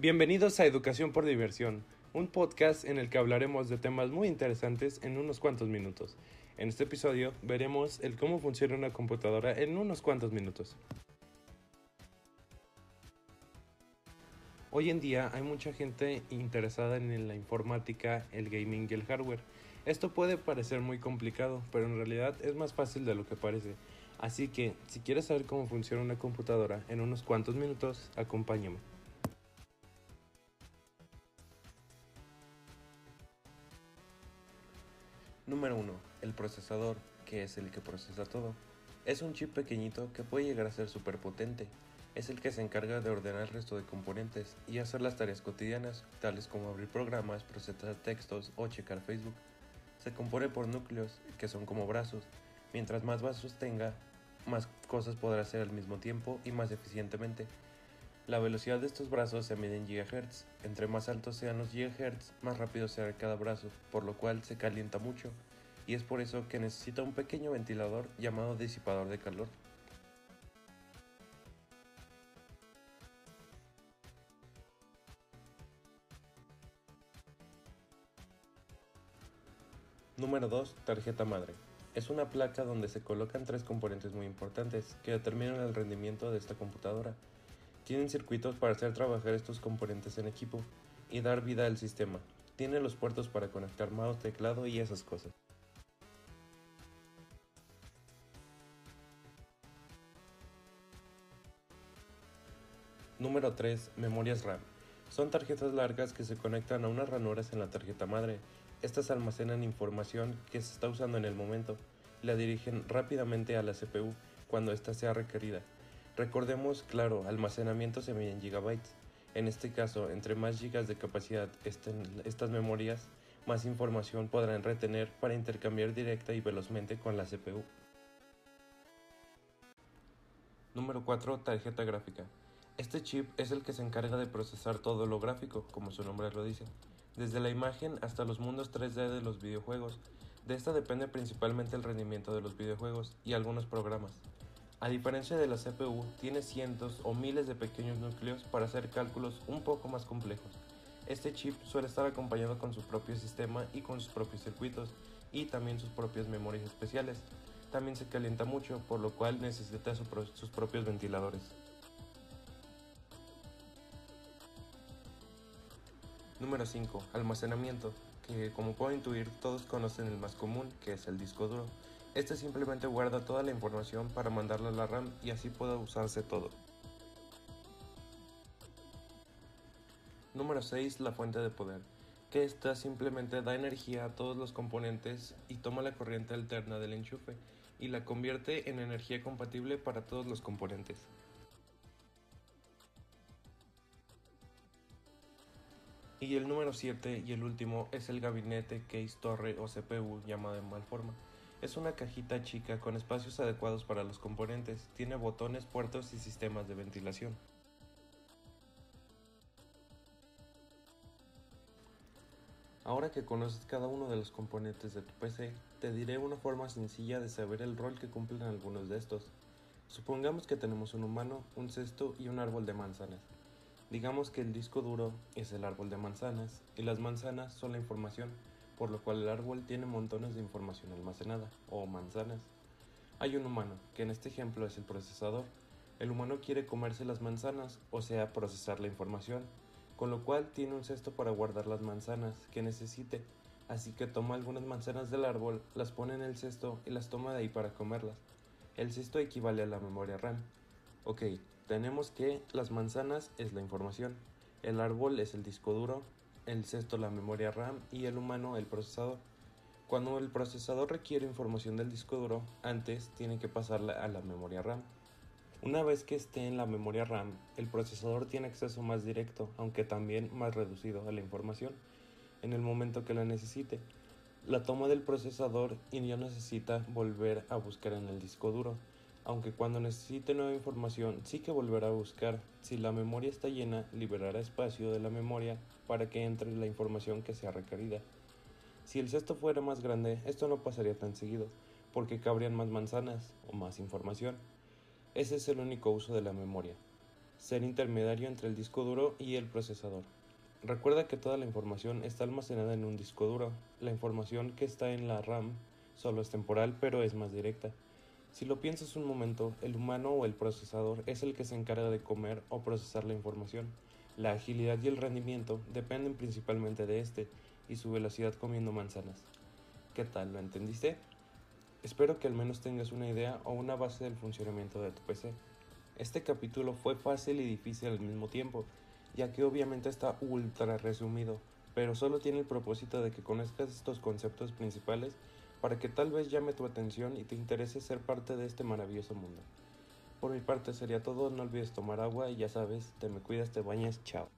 Bienvenidos a Educación por Diversión, un podcast en el que hablaremos de temas muy interesantes en unos cuantos minutos. En este episodio veremos el cómo funciona una computadora en unos cuantos minutos. Hoy en día hay mucha gente interesada en la informática, el gaming y el hardware. Esto puede parecer muy complicado, pero en realidad es más fácil de lo que parece. Así que, si quieres saber cómo funciona una computadora en unos cuantos minutos, acompáñame. Número 1. El procesador, que es el que procesa todo. Es un chip pequeñito que puede llegar a ser súper potente. Es el que se encarga de ordenar el resto de componentes y hacer las tareas cotidianas, tales como abrir programas, procesar textos o checar Facebook. Se compone por núcleos, que son como brazos. Mientras más brazos tenga, más cosas podrá hacer al mismo tiempo y más eficientemente. La velocidad de estos brazos se mide en GHz. Entre más altos sean los GHz, más rápido será cada brazo, por lo cual se calienta mucho, y es por eso que necesita un pequeño ventilador llamado disipador de calor. Número 2. Tarjeta madre. Es una placa donde se colocan tres componentes muy importantes que determinan el rendimiento de esta computadora. Tienen circuitos para hacer trabajar estos componentes en equipo y dar vida al sistema. Tiene los puertos para conectar mouse, teclado y esas cosas. Número 3. Memorias RAM. Son tarjetas largas que se conectan a unas ranuras en la tarjeta madre. Estas almacenan información que se está usando en el momento. La dirigen rápidamente a la CPU cuando ésta sea requerida. Recordemos, claro, almacenamiento se mide en gigabytes. En este caso, entre más gigas de capacidad estén estas memorias, más información podrán retener para intercambiar directa y velozmente con la CPU. Número 4. Tarjeta gráfica. Este chip es el que se encarga de procesar todo lo gráfico, como su nombre lo dice, desde la imagen hasta los mundos 3D de los videojuegos. De esta depende principalmente el rendimiento de los videojuegos y algunos programas. A diferencia de la CPU, tiene cientos o miles de pequeños núcleos para hacer cálculos un poco más complejos. Este chip suele estar acompañado con su propio sistema y con sus propios circuitos y también sus propias memorias especiales. También se calienta mucho, por lo cual necesita sus propios ventiladores. Número 5. Almacenamiento, que como puedo intuir todos conocen el más común, que es el disco duro. Este simplemente guarda toda la información para mandarla a la RAM y así pueda usarse todo. Número 6. La fuente de poder, que esta simplemente da energía a todos los componentes y toma la corriente alterna del enchufe y la convierte en energía compatible para todos los componentes. Y el número 7 y el último es el gabinete case torre o CPU llamado en mal forma. Es una cajita chica con espacios adecuados para los componentes, tiene botones, puertos y sistemas de ventilación. Ahora que conoces cada uno de los componentes de tu PC, te diré una forma sencilla de saber el rol que cumplen algunos de estos. Supongamos que tenemos un humano, un cesto y un árbol de manzanas. Digamos que el disco duro es el árbol de manzanas y las manzanas son la información, por lo cual el árbol tiene montones de información almacenada, o manzanas. Hay un humano, que en este ejemplo es el procesador. El humano quiere comerse las manzanas, o sea, procesar la información, con lo cual tiene un cesto para guardar las manzanas que necesite, así que toma algunas manzanas del árbol, las pone en el cesto y las toma de ahí para comerlas. El cesto equivale a la memoria RAM. Ok, tenemos que las manzanas es la información, el árbol es el disco duro, el cesto la memoria RAM y el humano el procesador. Cuando el procesador requiere información del disco duro, antes tiene que pasarla a la memoria RAM. Una vez que esté en la memoria RAM, el procesador tiene acceso más directo, aunque también más reducido a la información, en el momento que la necesite. La toma del procesador y no necesita volver a buscar en el disco duro, aunque cuando necesite nueva información sí que volverá a buscar. Si la memoria está llena, liberará espacio de la memoria para que entre la información que sea requerida. Si el cesto fuera más grande, esto no pasaría tan seguido, porque cabrían más manzanas o más información. Ese es el único uso de la memoria. ser intermediario entre el disco duro y el procesador. Recuerda que toda la información está almacenada en un disco duro. La información que está en la RAM solo es temporal, pero es más directa. Si lo piensas un momento, el humano o el procesador es el que se encarga de comer o procesar la información. La agilidad y el rendimiento dependen principalmente de este y su velocidad comiendo manzanas. ¿Qué tal? ¿Lo entendiste? Espero que al menos tengas una idea o una base del funcionamiento de tu PC. Este capítulo fue fácil y difícil al mismo tiempo, ya que obviamente está ultra resumido, pero solo tiene el propósito de que conozcas estos conceptos principales para que tal vez llame tu atención y te interese ser parte de este maravilloso mundo. Por mi parte sería todo, no olvides tomar agua y ya sabes, te me cuidas, te bañas, chao.